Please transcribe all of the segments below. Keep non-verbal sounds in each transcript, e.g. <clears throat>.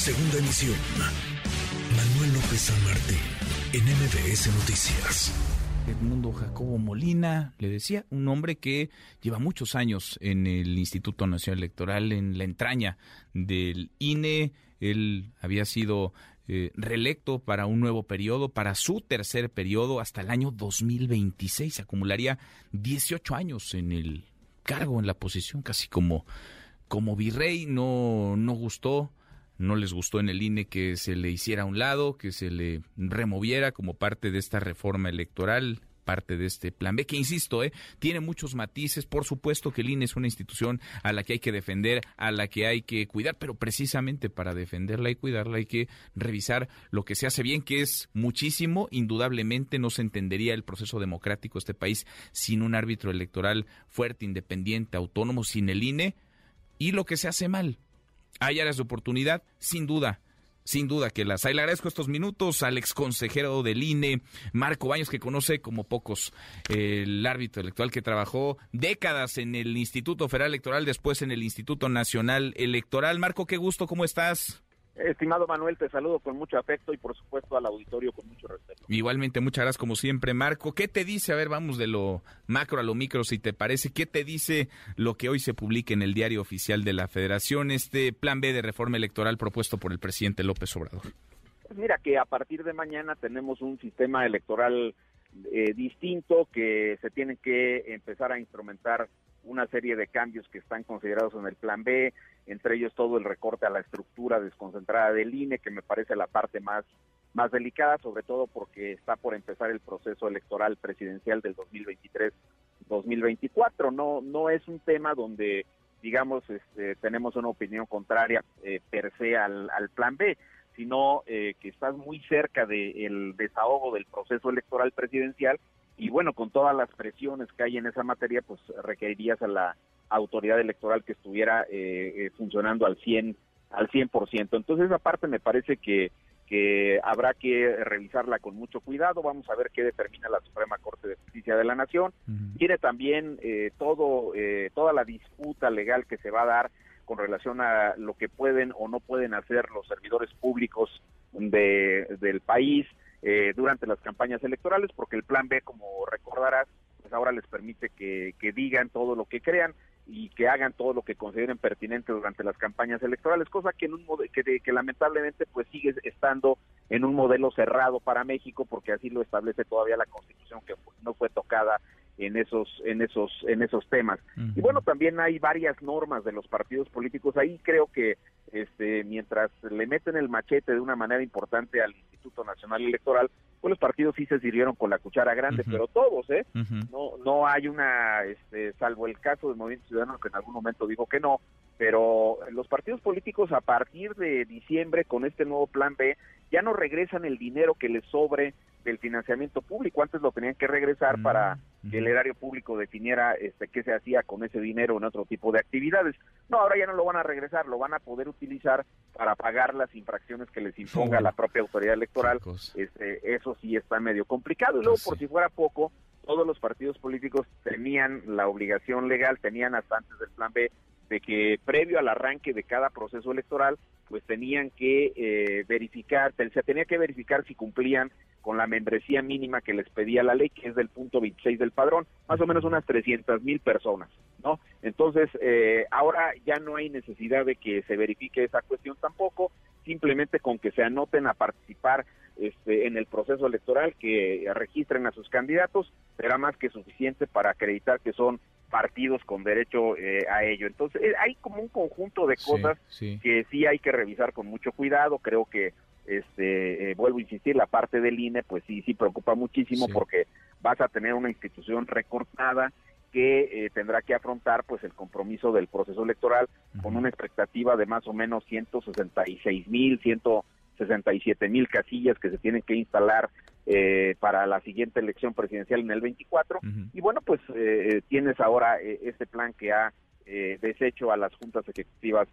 Segunda emisión. Manuel López San Martín, en MBS Noticias. Edmundo Jacobo Molina, le decía, un hombre que lleva muchos años en el Instituto Nacional Electoral, en la entraña del INE. Él había sido eh, reelecto para un nuevo periodo, para su tercer periodo hasta el año 2026. Acumularía 18 años en el cargo, en la posición, casi como, como virrey. No, no gustó no les gustó en el INE que se le hiciera a un lado, que se le removiera como parte de esta reforma electoral parte de este plan B, que insisto, ¿eh? tiene muchos matices. Por supuesto que el INE es una institución a la que hay que defender, a la que hay que cuidar, pero precisamente para defenderla y cuidarla hay que revisar lo que se hace bien, que es muchísimo. Indudablemente no se entendería el proceso democrático de este país sin un árbitro electoral fuerte, independiente, autónomo, sin el INE. Y lo que se hace mal, hay áreas de oportunidad, sin duda. Sin duda que las hay. Le agradezco estos minutos al ex consejero del INE, Marco Baños, que conoce como pocos el árbitro electoral que trabajó décadas en el Instituto Federal Electoral, después en el Instituto Nacional Electoral. Marco, qué gusto, ¿cómo estás? Estimado Manuel, te saludo con mucho afecto y por supuesto al auditorio con mucho respeto. Igualmente, muchas gracias como siempre, Marco. ¿Qué te dice? A ver, vamos de lo macro a lo micro, si te parece. ¿Qué te dice lo que hoy se publica en el diario oficial de la Federación, este plan B de reforma electoral propuesto por el presidente López Obrador? Pues mira que a partir de mañana tenemos un sistema electoral eh, distinto que se tiene que empezar a instrumentar una serie de cambios que están considerados en el plan B, entre ellos todo el recorte a la estructura desconcentrada del INE, que me parece la parte más, más delicada, sobre todo porque está por empezar el proceso electoral presidencial del 2023-2024. No, no es un tema donde, digamos, este, tenemos una opinión contraria eh, per se al, plan B, sino eh, que estás muy cerca del desahogo del proceso electoral presidencial y bueno, con todas las presiones que hay en esa materia, pues requerirías a la autoridad electoral que estuviera eh, eh funcionando al 100 al 100%. Entonces esa parte me parece que que habrá que revisarla con mucho cuidado. Vamos a ver qué determina la Suprema Corte de Justicia de la Nación. Tiene también eh, todo eh, toda la disputa legal que se va a dar con relación a lo que pueden o no pueden hacer los servidores públicos de, del país eh, durante las campañas electorales, porque el plan B, como recordarás, pues ahora les permite que, que digan todo lo que crean y que hagan todo lo que consideren pertinente durante las campañas electorales, cosa que en un que, que lamentablemente pues sigue estando en un modelo cerrado para México porque así lo establece todavía la Constitución que no fue tocada en esos en esos en esos temas. Y bueno, también hay varias normas de los partidos políticos ahí creo que este mientras le meten el machete de una manera importante al Instituto Nacional Electoral, pues los partidos sí se sirvieron con la cuchara grande, pero todos, ¿eh? No no hay una este salvo el caso del Movimiento Ciudadano que en algún momento dijo que no, pero los partidos políticos a partir de diciembre con este nuevo plan B ya no regresan el dinero que les sobre del financiamiento público. Antes lo tenían que regresar mm, para que el erario público definiera este, qué se hacía con ese dinero en otro tipo de actividades. No, ahora ya no lo van a regresar, lo van a poder utilizar para pagar las infracciones que les imponga la propia autoridad electoral. Este, eso sí está medio complicado. Y luego, por si fuera poco, todos los partidos políticos tenían la obligación legal, tenían hasta antes del plan B, de que previo al arranque de cada proceso electoral, pues tenían que eh, verificar, se tenía que verificar si cumplían con la membresía mínima que les pedía la ley, que es del punto 26 del padrón, más o menos unas 300 mil personas, ¿no? Entonces, eh, ahora ya no hay necesidad de que se verifique esa cuestión tampoco, simplemente con que se anoten a participar este, en el proceso electoral, que registren a sus candidatos, será más que suficiente para acreditar que son partidos con derecho eh, a ello. Entonces, eh, hay como un conjunto de cosas que sí hay que revisar con mucho cuidado. Creo que, este, eh, vuelvo a insistir, la parte del INE, pues sí, sí preocupa muchísimo porque vas a tener una institución recortada que tendrá que afrontar pues el compromiso del proceso electoral con una expectativa de más o menos 166 mil, 167 mil casillas que se tienen que instalar eh, para la siguiente elección presidencial en el 24. Y bueno, pues eh, tienes ahora eh, este plan que ha deshecho a las juntas ejecutivas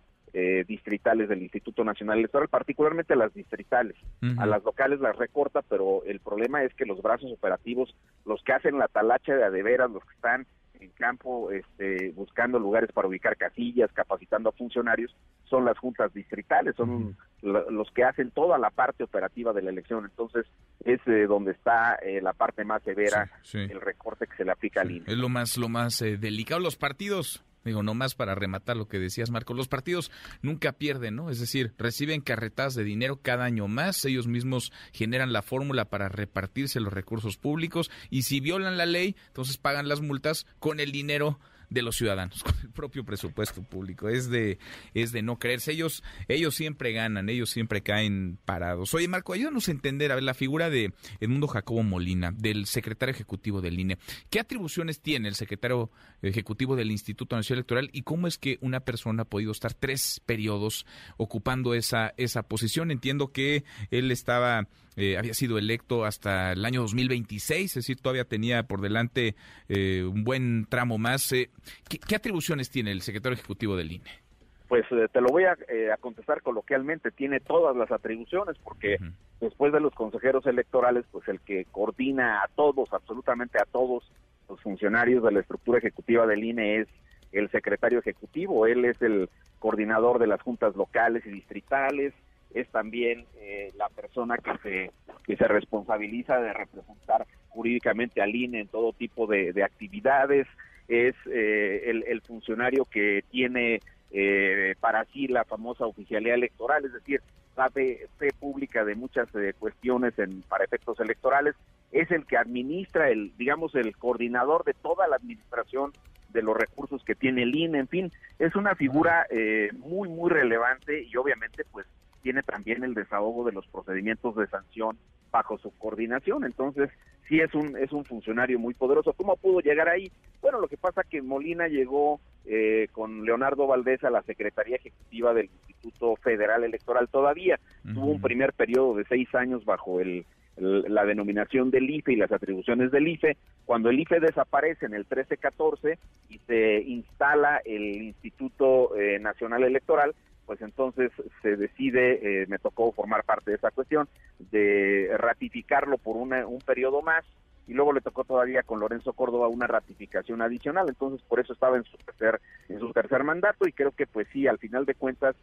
distritales del Instituto Nacional Electoral, particularmente a las distritales. A las locales las recorta, pero el problema es que los brazos operativos, los que hacen la talacha de adeveras, los que están en campo este, buscando lugares para ubicar casillas, capacitando a funcionarios, son las juntas distritales, son los que hacen toda la parte operativa de la elección. Entonces, es eh, donde está eh, la parte más severa, el recorte que se le aplica al INE. Es lo más, lo más eh, delicado. Los partidos Digo, más para rematar lo que decías, Marco, los partidos nunca pierden, ¿no? Es decir, reciben carretadas de dinero cada año más, ellos mismos generan la fórmula para repartirse los recursos públicos y si violan la ley, entonces pagan las multas con el dinero de los ciudadanos, <laughs> con el propio presupuesto público. Es de, es de no creerse. Ellos, ellos siempre ganan, ellos siempre caen parados. Oye, Marco, ayúdanos a entender a ver, la figura de Edmundo Jacobo Molina, del secretario ejecutivo del INE. ¿Qué atribuciones tiene el secretario ejecutivo del Instituto Nacional Electoral y cómo es que una persona ha podido estar tres periodos ocupando esa, esa posición? Entiendo que él estaba eh, había sido electo hasta el año 2026, es decir, todavía tenía por delante eh, un buen tramo más. Eh, ¿qué, atribuciones tiene el secretario ejecutivo del INE? Pues te lo voy a, contestar coloquialmente, tiene todas las atribuciones porque después de los consejeros electorales, pues el que coordina a todos, absolutamente a todos los funcionarios de la estructura ejecutiva del INE es el secretario ejecutivo, él es el coordinador de las juntas locales y distritales, es también eh, la persona que se, que se responsabiliza de representar jurídicamente al INE en todo tipo de, actividades, es eh, el, funcionario que tiene eh, para sí la famosa oficialidad electoral, es decir, sabe fe pública de muchas cuestiones en, para efectos electorales, es el que administra, el digamos, el coordinador de toda la administración de los recursos que tiene el INE, en fin, es una figura muy, muy relevante y obviamente pues tiene también el desahogo de los procedimientos de sanción bajo su coordinación. Entonces, sí es un, es un funcionario muy poderoso. ¿Cómo pudo llegar ahí? Bueno, lo que pasa que Molina llegó eh, con Leonardo Valdés a la Secretaría Ejecutiva del Instituto Federal Electoral todavía. Tuvo un primer periodo de seis años bajo el, la denominación del IFE y las atribuciones del IFE. Cuando el IFE desaparece en el 13-14 y se instala el Instituto eh, Nacional Electoral, pues entonces se decide, eh, me tocó formar parte de esa cuestión, de ratificarlo por un periodo más y luego le tocó todavía con Lorenzo Córdoba una ratificación adicional, entonces por eso estaba en su tercer, en su tercer mandato y creo que pues sí, al final de cuentas,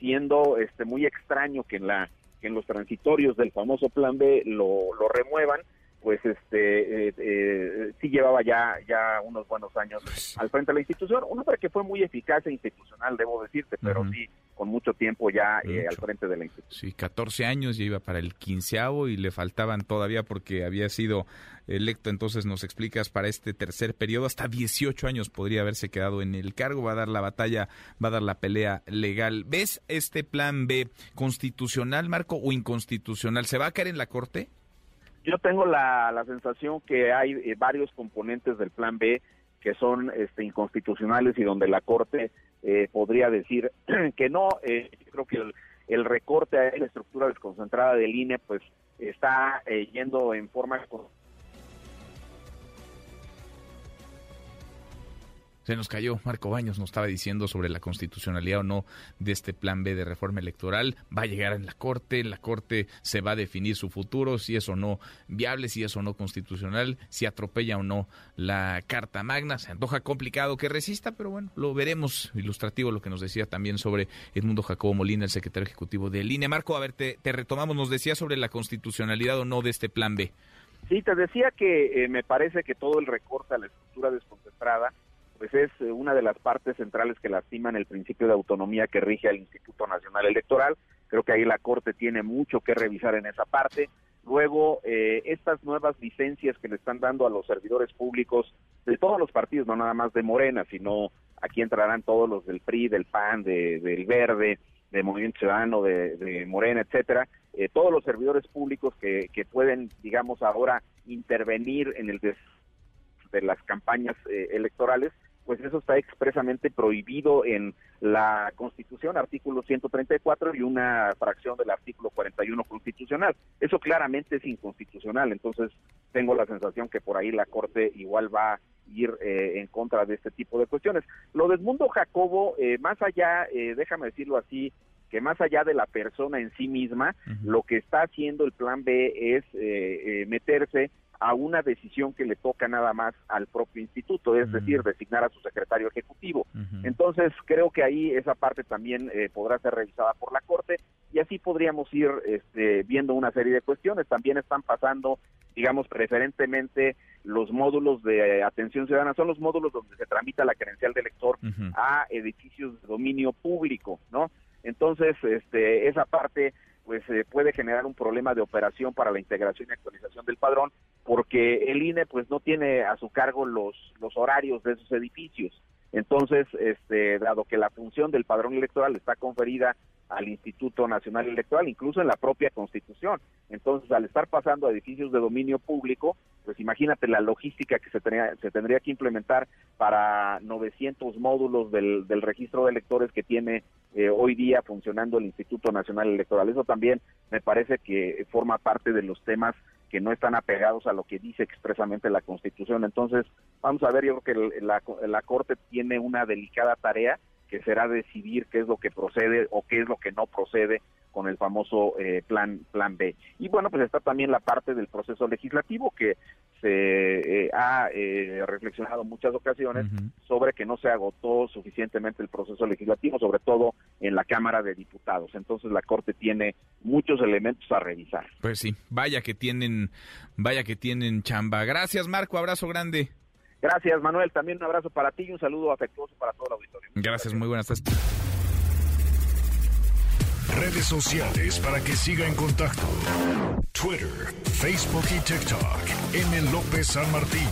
siendo este muy extraño que en la que en los transitorios del famoso plan B lo, lo remuevan, pues este eh, eh, sí llevaba ya ya unos buenos años pues al frente de la institución. Un hombre que fue muy eficaz e institucional debo decirte pero sí con mucho tiempo ya eh, al frente de la institución. Sí 14 años ya iba para el quinceavo y le faltaban todavía porque había sido electo. Entonces nos explicas para este tercer periodo hasta 18 años podría haberse quedado en el cargo. Va a dar la batalla va a dar la pelea legal. Ves este plan B constitucional Marco o inconstitucional se va a caer en la corte yo tengo la, la sensación que hay eh, varios componentes del plan B que son este, inconstitucionales y donde la Corte eh, podría decir <clears throat> que no. Eh, creo que el, el, recorte a la estructura desconcentrada del INE pues está yendo en forma Se nos cayó. Marco Baños nos estaba diciendo sobre la constitucionalidad o no de este plan B de reforma electoral. Va a llegar en la Corte, en la Corte se va a definir su futuro, si es o no viable, si es o no constitucional, si atropella o no la Carta Magna. Se antoja complicado que resista, pero bueno, lo veremos. Ilustrativo lo que nos decía también sobre Edmundo Jacobo Molina, el secretario ejecutivo de INE. Marco, a ver, te, retomamos, nos decía sobre la constitucionalidad o no de este plan B. Sí, te decía que eh, me parece que todo el recorte a la estructura desconcentrada pues es eh, una de las partes centrales que lastiman el principio de autonomía que rige al Instituto Nacional Electoral. Creo que ahí la Corte tiene mucho que revisar en esa parte. Luego, eh, estas nuevas licencias que le están dando a los servidores públicos de todos los partidos, no nada más de Morena, sino aquí entrarán todos los del PRI, del PAN, de, del Verde, de Movimiento Ciudadano, de, Morena, etcétera, eh, todos los servidores públicos que, que pueden, digamos, ahora intervenir en el de las campañas electorales, pues eso está expresamente prohibido en la Constitución, artículo 134 y una fracción del artículo 41 constitucional. Eso claramente es inconstitucional, entonces tengo la sensación que por ahí la Corte igual va a ir eh, en contra de este tipo de cuestiones. Lo del mundo Jacobo, eh, más allá, eh, déjame decirlo así, que más allá de la persona en sí misma, lo que está haciendo el plan B es meterse a una decisión que le toca nada más al propio instituto, es decir, designar a su secretario ejecutivo. Entonces, creo que ahí esa parte también eh, podrá ser revisada por la Corte y así podríamos ir este, viendo una serie de cuestiones. También están pasando, digamos, preferentemente los módulos de atención ciudadana, son los módulos donde se tramita la credencial de elector a edificios de dominio público, ¿no? Entonces, este, esa parte pues eh, puede generar un problema de operación para la integración y actualización del padrón porque el INE pues no tiene a su cargo los los horarios de esos edificios. Entonces, este, dado que la función del padrón electoral está conferida al Instituto Nacional Electoral, incluso en la propia Constitución. Entonces, al estar pasando a edificios de dominio público, pues imagínate la logística que se, tenía, se tendría que implementar para 900 módulos del, del registro de electores que tiene eh, hoy día funcionando el Instituto Nacional Electoral. Eso también me parece que forma parte de los temas que no están apegados a lo que dice expresamente la Constitución. Entonces, vamos a ver, yo creo que la, la Corte tiene una delicada tarea que será decidir qué es lo que procede o qué es lo que no procede con el famoso eh, plan plan B. Y bueno, pues está también la parte del proceso legislativo que se eh, ha eh, reflexionado muchas ocasiones sobre que no se agotó suficientemente el proceso legislativo, sobre todo en la Cámara de Diputados. Entonces la Corte tiene muchos elementos a revisar. Pues sí, vaya que tienen, vaya que tienen chamba. Gracias, Marco, abrazo grande. Gracias, Manuel. También un abrazo para ti y un saludo afectuoso para todo el auditorio. Gracias, muy buenas tardes. Redes sociales para que siga en contacto: Twitter, Facebook y TikTok. M. López San Martín.